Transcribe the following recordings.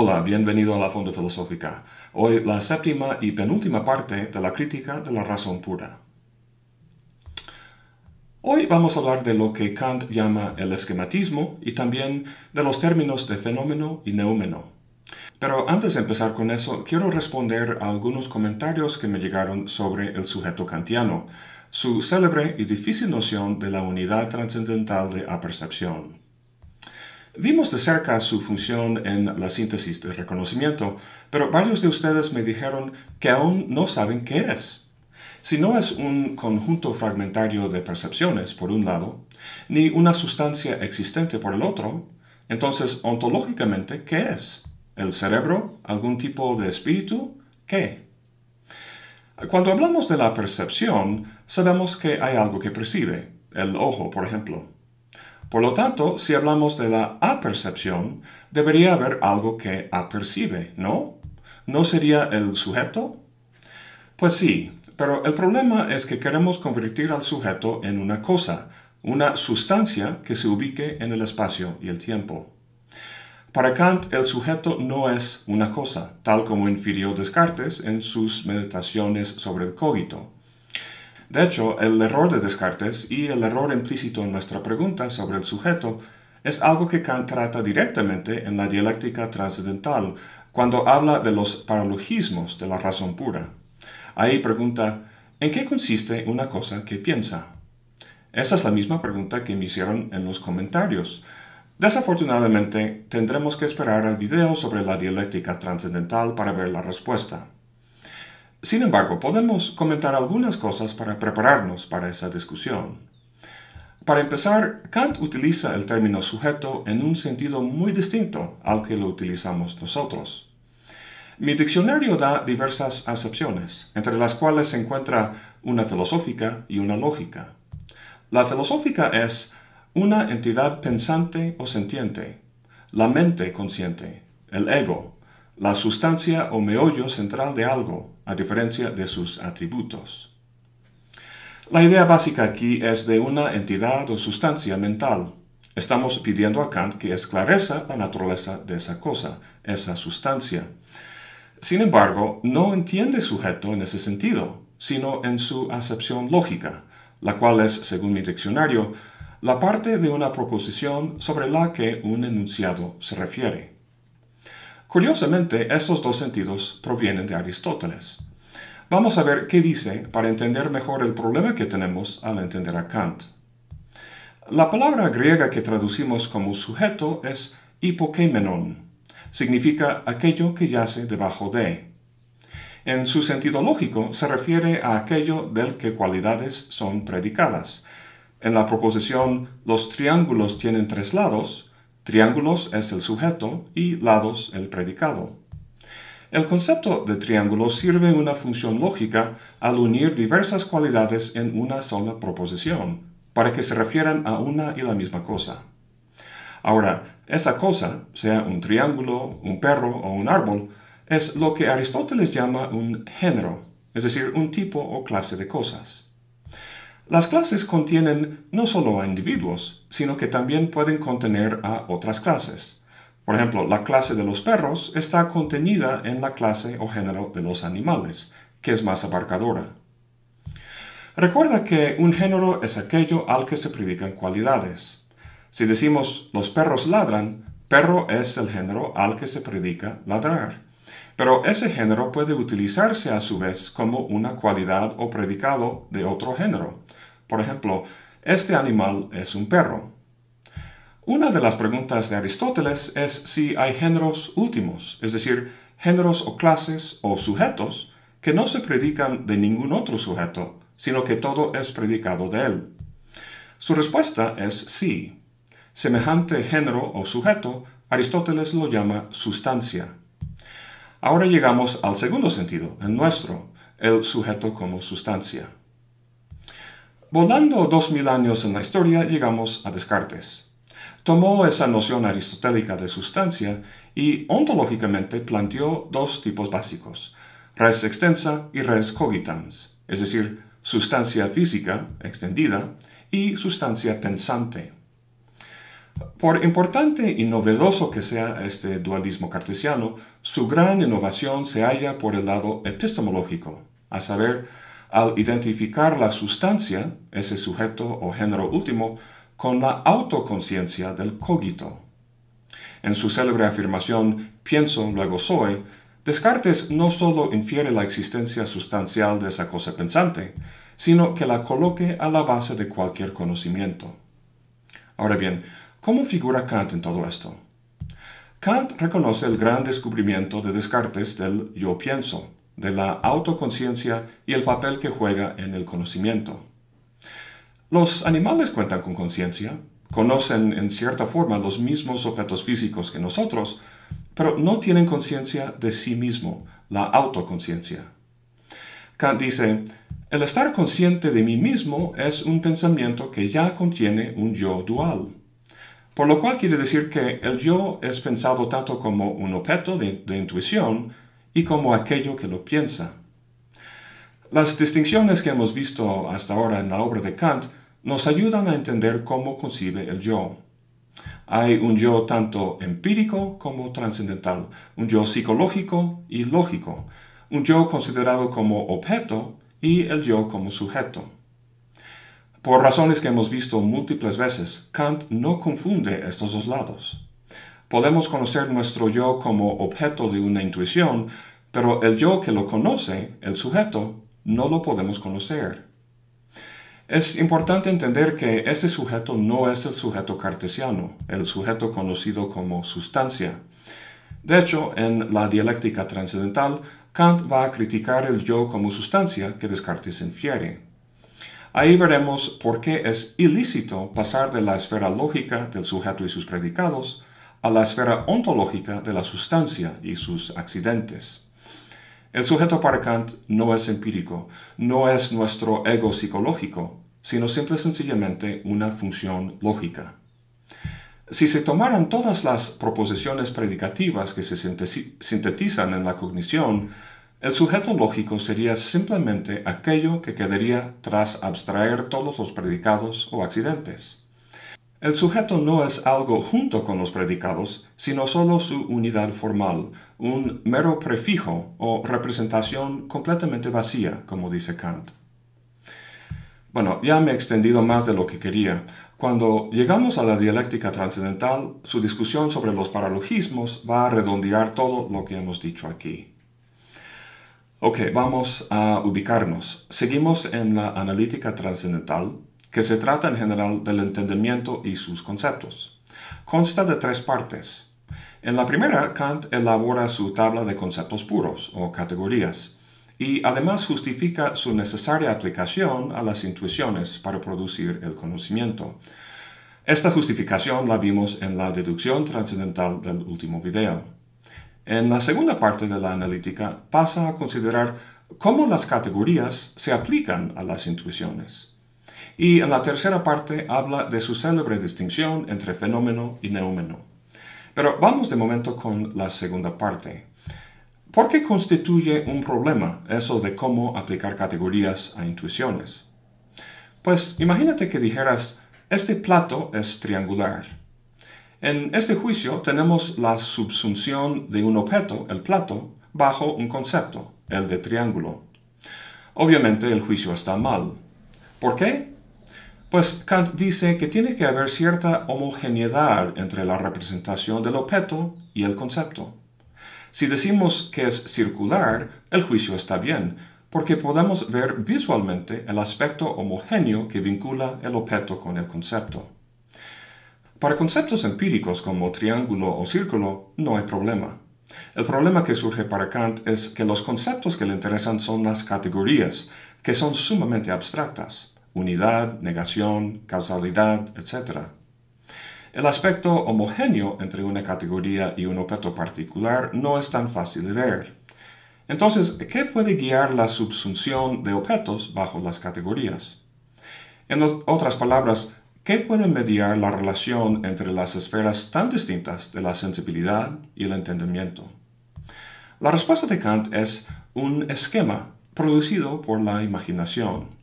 Hola, bienvenido a la Fonda Filosófica. Hoy la séptima y penúltima parte de la crítica de la razón pura. Hoy vamos a hablar de lo que Kant llama el esquematismo y también de los términos de fenómeno y neúmeno. Pero antes de empezar con eso, quiero responder a algunos comentarios que me llegaron sobre el sujeto kantiano, su célebre y difícil noción de la unidad trascendental de apercepción. Vimos de cerca su función en la síntesis de reconocimiento, pero varios de ustedes me dijeron que aún no saben qué es. Si no es un conjunto fragmentario de percepciones, por un lado, ni una sustancia existente por el otro, entonces ontológicamente, ¿qué es? ¿El cerebro? ¿Algún tipo de espíritu? ¿Qué? Cuando hablamos de la percepción, sabemos que hay algo que percibe, el ojo, por ejemplo. Por lo tanto, si hablamos de la apercepción, debería haber algo que apercibe, ¿no? ¿No sería el sujeto? Pues sí, pero el problema es que queremos convertir al sujeto en una cosa, una sustancia que se ubique en el espacio y el tiempo. Para Kant, el sujeto no es una cosa, tal como infirió Descartes en sus meditaciones sobre el cogito. De hecho, el error de Descartes y el error implícito en nuestra pregunta sobre el sujeto es algo que Kant trata directamente en la dialéctica trascendental cuando habla de los paralogismos de la razón pura. Ahí pregunta, ¿en qué consiste una cosa que piensa? Esa es la misma pregunta que me hicieron en los comentarios. Desafortunadamente, tendremos que esperar al video sobre la dialéctica trascendental para ver la respuesta. Sin embargo, podemos comentar algunas cosas para prepararnos para esa discusión. Para empezar, Kant utiliza el término sujeto en un sentido muy distinto al que lo utilizamos nosotros. Mi diccionario da diversas acepciones, entre las cuales se encuentra una filosófica y una lógica. La filosófica es una entidad pensante o sentiente, la mente consciente, el ego, la sustancia o meollo central de algo, a diferencia de sus atributos. La idea básica aquí es de una entidad o sustancia mental. Estamos pidiendo a Kant que esclarezca la naturaleza de esa cosa, esa sustancia. Sin embargo, no entiende sujeto en ese sentido, sino en su acepción lógica, la cual es, según mi diccionario, la parte de una proposición sobre la que un enunciado se refiere. Curiosamente, estos dos sentidos provienen de Aristóteles. Vamos a ver qué dice para entender mejor el problema que tenemos al entender a Kant. La palabra griega que traducimos como sujeto es hipokémenon. Significa aquello que yace debajo de. En su sentido lógico se refiere a aquello del que cualidades son predicadas. En la proposición los triángulos tienen tres lados, Triángulos es el sujeto y lados el predicado. El concepto de triángulo sirve una función lógica al unir diversas cualidades en una sola proposición, para que se refieran a una y la misma cosa. Ahora, esa cosa, sea un triángulo, un perro o un árbol, es lo que Aristóteles llama un género, es decir, un tipo o clase de cosas. Las clases contienen no solo a individuos, sino que también pueden contener a otras clases. Por ejemplo, la clase de los perros está contenida en la clase o género de los animales, que es más abarcadora. Recuerda que un género es aquello al que se predican cualidades. Si decimos los perros ladran, perro es el género al que se predica ladrar. Pero ese género puede utilizarse a su vez como una cualidad o predicado de otro género. Por ejemplo, este animal es un perro. Una de las preguntas de Aristóteles es si hay géneros últimos, es decir, géneros o clases o sujetos que no se predican de ningún otro sujeto, sino que todo es predicado de él. Su respuesta es sí. Semejante género o sujeto, Aristóteles lo llama sustancia. Ahora llegamos al segundo sentido, el nuestro, el sujeto como sustancia. Volando dos mil años en la historia, llegamos a Descartes. Tomó esa noción aristotélica de sustancia y ontológicamente planteó dos tipos básicos, res extensa y res cogitans, es decir, sustancia física extendida y sustancia pensante. Por importante y novedoso que sea este dualismo cartesiano, su gran innovación se halla por el lado epistemológico, a saber, al identificar la sustancia, ese sujeto o género último, con la autoconciencia del cogito. En su célebre afirmación pienso, luego soy, Descartes no sólo infiere la existencia sustancial de esa cosa pensante, sino que la coloque a la base de cualquier conocimiento. Ahora bien, ¿cómo figura Kant en todo esto? Kant reconoce el gran descubrimiento de Descartes del yo pienso, de la autoconciencia y el papel que juega en el conocimiento. Los animales cuentan con conciencia, conocen en cierta forma los mismos objetos físicos que nosotros, pero no tienen conciencia de sí mismo, la autoconciencia. Kant dice, el estar consciente de mí mismo es un pensamiento que ya contiene un yo dual. Por lo cual quiere decir que el yo es pensado tanto como un objeto de, de intuición y como aquello que lo piensa. Las distinciones que hemos visto hasta ahora en la obra de Kant nos ayudan a entender cómo concibe el yo. Hay un yo tanto empírico como trascendental, un yo psicológico y lógico, un yo considerado como objeto y el yo como sujeto. Por razones que hemos visto múltiples veces, Kant no confunde estos dos lados. Podemos conocer nuestro yo como objeto de una intuición, pero el yo que lo conoce, el sujeto, no lo podemos conocer. Es importante entender que ese sujeto no es el sujeto cartesiano, el sujeto conocido como sustancia. De hecho, en la dialéctica trascendental, Kant va a criticar el yo como sustancia que Descartes infiere. Ahí veremos por qué es ilícito pasar de la esfera lógica del sujeto y sus predicados a la esfera ontológica de la sustancia y sus accidentes. El sujeto para Kant no es empírico, no es nuestro ego psicológico, sino simple y sencillamente una función lógica. Si se tomaran todas las proposiciones predicativas que se sintetizan en la cognición, el sujeto lógico sería simplemente aquello que quedaría tras abstraer todos los predicados o accidentes. El sujeto no es algo junto con los predicados, sino solo su unidad formal, un mero prefijo o representación completamente vacía, como dice Kant. Bueno, ya me he extendido más de lo que quería. Cuando llegamos a la dialéctica trascendental, su discusión sobre los paralogismos va a redondear todo lo que hemos dicho aquí. Ok, vamos a ubicarnos. Seguimos en la analítica trascendental, que se trata en general del entendimiento y sus conceptos. Consta de tres partes. En la primera, Kant elabora su tabla de conceptos puros o categorías y además justifica su necesaria aplicación a las intuiciones para producir el conocimiento. Esta justificación la vimos en la deducción trascendental del último video. En la segunda parte de la analítica pasa a considerar cómo las categorías se aplican a las intuiciones. Y en la tercera parte habla de su célebre distinción entre fenómeno y neumeno. Pero vamos de momento con la segunda parte. ¿Por qué constituye un problema eso de cómo aplicar categorías a intuiciones? Pues imagínate que dijeras, este plato es triangular. En este juicio tenemos la subsunción de un objeto, el plato, bajo un concepto, el de triángulo. Obviamente el juicio está mal. ¿Por qué? Pues Kant dice que tiene que haber cierta homogeneidad entre la representación del objeto y el concepto. Si decimos que es circular, el juicio está bien, porque podemos ver visualmente el aspecto homogéneo que vincula el objeto con el concepto. Para conceptos empíricos como triángulo o círculo no hay problema. El problema que surge para Kant es que los conceptos que le interesan son las categorías, que son sumamente abstractas, unidad, negación, causalidad, etc. El aspecto homogéneo entre una categoría y un objeto particular no es tan fácil de ver. Entonces, ¿qué puede guiar la subsunción de objetos bajo las categorías? En otras palabras, ¿qué puede mediar la relación entre las esferas tan distintas de la sensibilidad y el entendimiento? La respuesta de Kant es un esquema producido por la imaginación.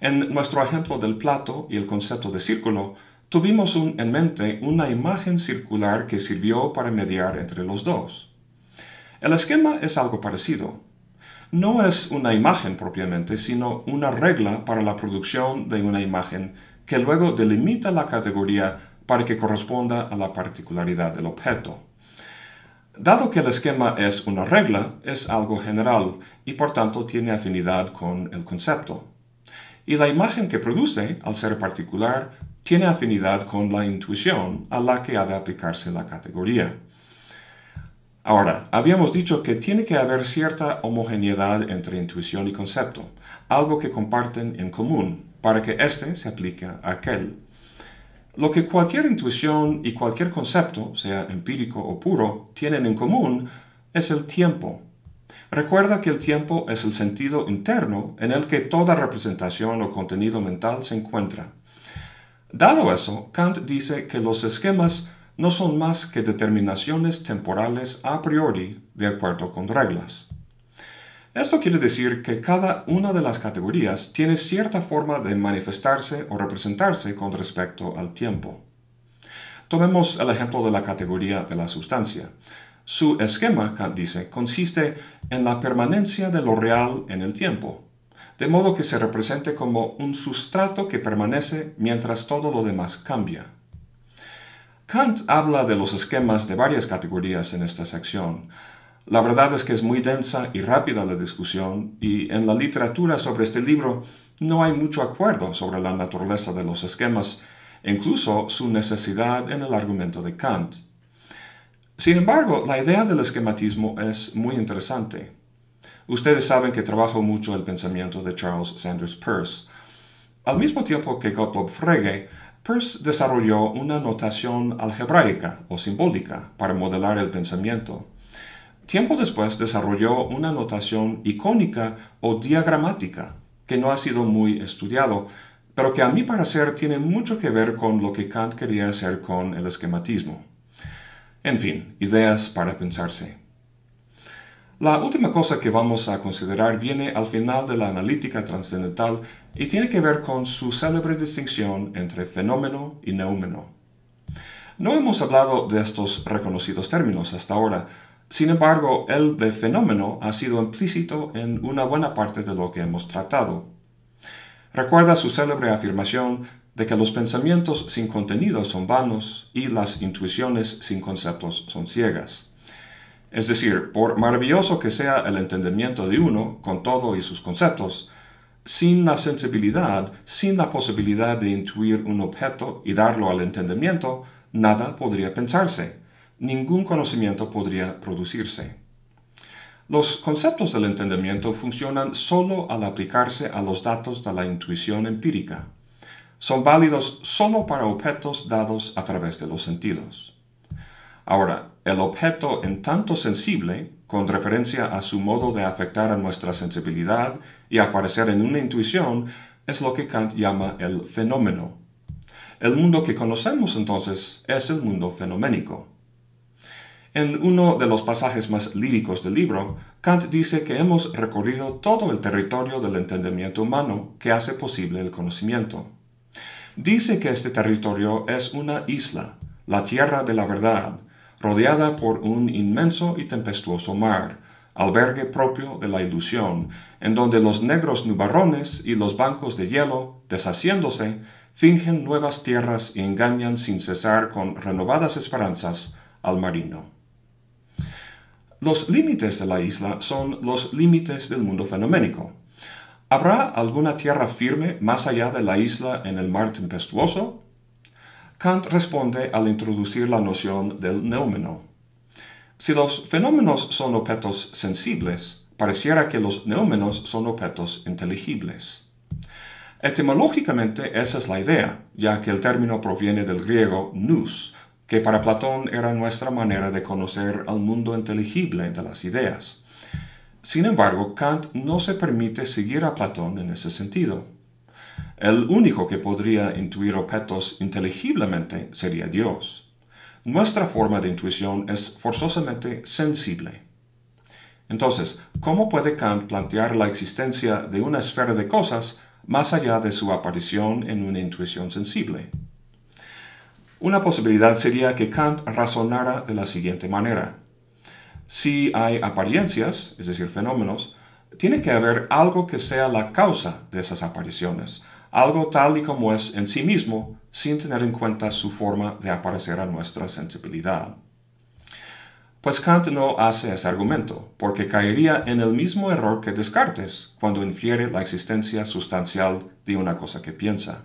En nuestro ejemplo del plato y el concepto de círculo, tuvimos en mente una imagen circular que sirvió para mediar entre los dos. El esquema es algo parecido. No es una imagen propiamente, sino una regla para la producción de una imagen que luego delimita la categoría para que corresponda a la particularidad del objeto. Dado que el esquema es una regla, es algo general y por tanto tiene afinidad con el concepto. Y la imagen que produce, al ser particular, tiene afinidad con la intuición a la que ha de aplicarse la categoría. Ahora, habíamos dicho que tiene que haber cierta homogeneidad entre intuición y concepto, algo que comparten en común, para que éste se aplique a aquel. Lo que cualquier intuición y cualquier concepto, sea empírico o puro, tienen en común es el tiempo. Recuerda que el tiempo es el sentido interno en el que toda representación o contenido mental se encuentra. Dado eso, Kant dice que los esquemas no son más que determinaciones temporales a priori de acuerdo con reglas. Esto quiere decir que cada una de las categorías tiene cierta forma de manifestarse o representarse con respecto al tiempo. Tomemos el ejemplo de la categoría de la sustancia. Su esquema, Kant dice, consiste en la permanencia de lo real en el tiempo de modo que se represente como un sustrato que permanece mientras todo lo demás cambia. Kant habla de los esquemas de varias categorías en esta sección. La verdad es que es muy densa y rápida la discusión y en la literatura sobre este libro no hay mucho acuerdo sobre la naturaleza de los esquemas, incluso su necesidad en el argumento de Kant. Sin embargo, la idea del esquematismo es muy interesante. Ustedes saben que trabajo mucho el pensamiento de Charles Sanders Peirce. Al mismo tiempo que Gottlob Frege, Peirce desarrolló una notación algebraica o simbólica para modelar el pensamiento. Tiempo después desarrolló una notación icónica o diagramática, que no ha sido muy estudiado, pero que a mi parecer tiene mucho que ver con lo que Kant quería hacer con el esquematismo. En fin, ideas para pensarse. La última cosa que vamos a considerar viene al final de la analítica trascendental y tiene que ver con su célebre distinción entre fenómeno y neúmeno. No hemos hablado de estos reconocidos términos hasta ahora, sin embargo, el de fenómeno ha sido implícito en una buena parte de lo que hemos tratado. Recuerda su célebre afirmación de que los pensamientos sin contenido son vanos y las intuiciones sin conceptos son ciegas. Es decir, por maravilloso que sea el entendimiento de uno con todo y sus conceptos, sin la sensibilidad, sin la posibilidad de intuir un objeto y darlo al entendimiento, nada podría pensarse, ningún conocimiento podría producirse. Los conceptos del entendimiento funcionan solo al aplicarse a los datos de la intuición empírica. Son válidos solo para objetos dados a través de los sentidos. Ahora, el objeto en tanto sensible, con referencia a su modo de afectar a nuestra sensibilidad y aparecer en una intuición, es lo que Kant llama el fenómeno. El mundo que conocemos entonces es el mundo fenoménico. En uno de los pasajes más líricos del libro, Kant dice que hemos recorrido todo el territorio del entendimiento humano que hace posible el conocimiento. Dice que este territorio es una isla, la tierra de la verdad, rodeada por un inmenso y tempestuoso mar, albergue propio de la ilusión, en donde los negros nubarrones y los bancos de hielo, deshaciéndose, fingen nuevas tierras y engañan sin cesar con renovadas esperanzas al marino. Los límites de la isla son los límites del mundo fenoménico. ¿Habrá alguna tierra firme más allá de la isla en el mar tempestuoso? Kant responde al introducir la noción del neumeno. Si los fenómenos son objetos sensibles, pareciera que los neúmenos son objetos inteligibles. Etimológicamente esa es la idea, ya que el término proviene del griego nous, que para Platón era nuestra manera de conocer al mundo inteligible de las ideas. Sin embargo, Kant no se permite seguir a Platón en ese sentido. El único que podría intuir objetos inteligiblemente sería Dios. Nuestra forma de intuición es forzosamente sensible. Entonces, ¿cómo puede Kant plantear la existencia de una esfera de cosas más allá de su aparición en una intuición sensible? Una posibilidad sería que Kant razonara de la siguiente manera. Si hay apariencias, es decir, fenómenos, tiene que haber algo que sea la causa de esas apariciones, algo tal y como es en sí mismo, sin tener en cuenta su forma de aparecer a nuestra sensibilidad. Pues Kant no hace ese argumento, porque caería en el mismo error que Descartes cuando infiere la existencia sustancial de una cosa que piensa.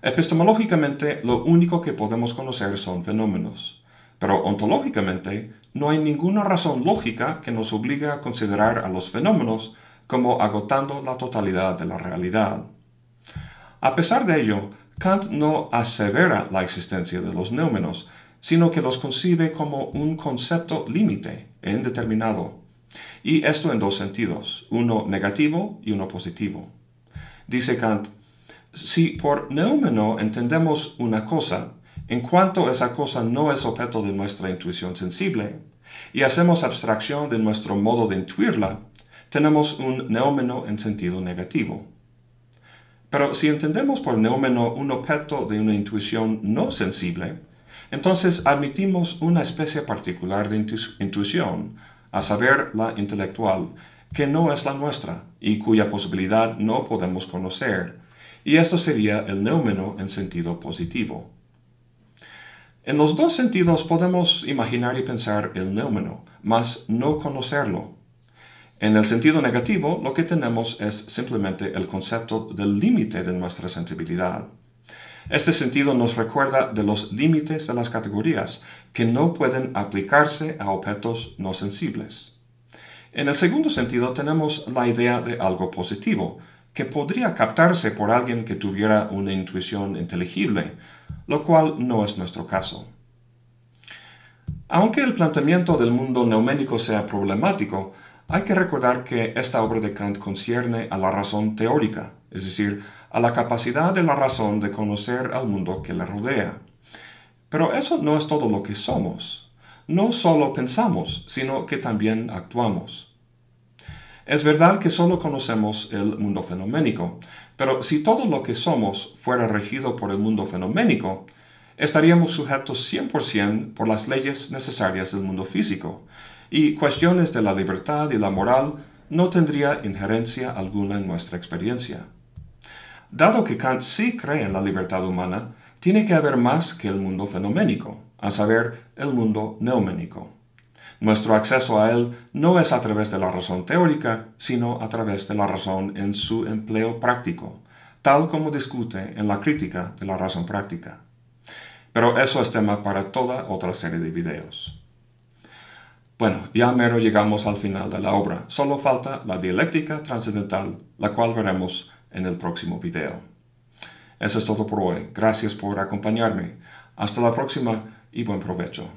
Epistemológicamente, lo único que podemos conocer son fenómenos, pero ontológicamente no hay ninguna razón lógica que nos obligue a considerar a los fenómenos como agotando la totalidad de la realidad. A pesar de ello, Kant no asevera la existencia de los néumenos, sino que los concibe como un concepto límite indeterminado. Y esto en dos sentidos, uno negativo y uno positivo. Dice Kant, si por neumeno entendemos una cosa, en cuanto esa cosa no es objeto de nuestra intuición sensible, y hacemos abstracción de nuestro modo de intuirla, tenemos un neumeno en sentido negativo. Pero si entendemos por neumeno un objeto de una intuición no sensible, entonces admitimos una especie particular de intuición, a saber la intelectual, que no es la nuestra y cuya posibilidad no podemos conocer, y esto sería el neumeno en sentido positivo. En los dos sentidos podemos imaginar y pensar el neumeno, mas no conocerlo. En el sentido negativo, lo que tenemos es simplemente el concepto del límite de nuestra sensibilidad. Este sentido nos recuerda de los límites de las categorías, que no pueden aplicarse a objetos no sensibles. En el segundo sentido tenemos la idea de algo positivo, que podría captarse por alguien que tuviera una intuición inteligible, lo cual no es nuestro caso. Aunque el planteamiento del mundo neuménico sea problemático, hay que recordar que esta obra de Kant concierne a la razón teórica, es decir, a la capacidad de la razón de conocer al mundo que le rodea. Pero eso no es todo lo que somos. No solo pensamos, sino que también actuamos. Es verdad que solo conocemos el mundo fenoménico, pero si todo lo que somos fuera regido por el mundo fenoménico, estaríamos sujetos 100% por las leyes necesarias del mundo físico, y cuestiones de la libertad y la moral no tendría injerencia alguna en nuestra experiencia. Dado que Kant sí cree en la libertad humana, tiene que haber más que el mundo fenoménico, a saber, el mundo neuménico. Nuestro acceso a él no es a través de la razón teórica, sino a través de la razón en su empleo práctico, tal como discute en la crítica de la razón práctica. Pero eso es tema para toda otra serie de videos. Bueno, ya mero llegamos al final de la obra. Solo falta la dialéctica trascendental, la cual veremos en el próximo video. Eso es todo por hoy. Gracias por acompañarme. Hasta la próxima y buen provecho.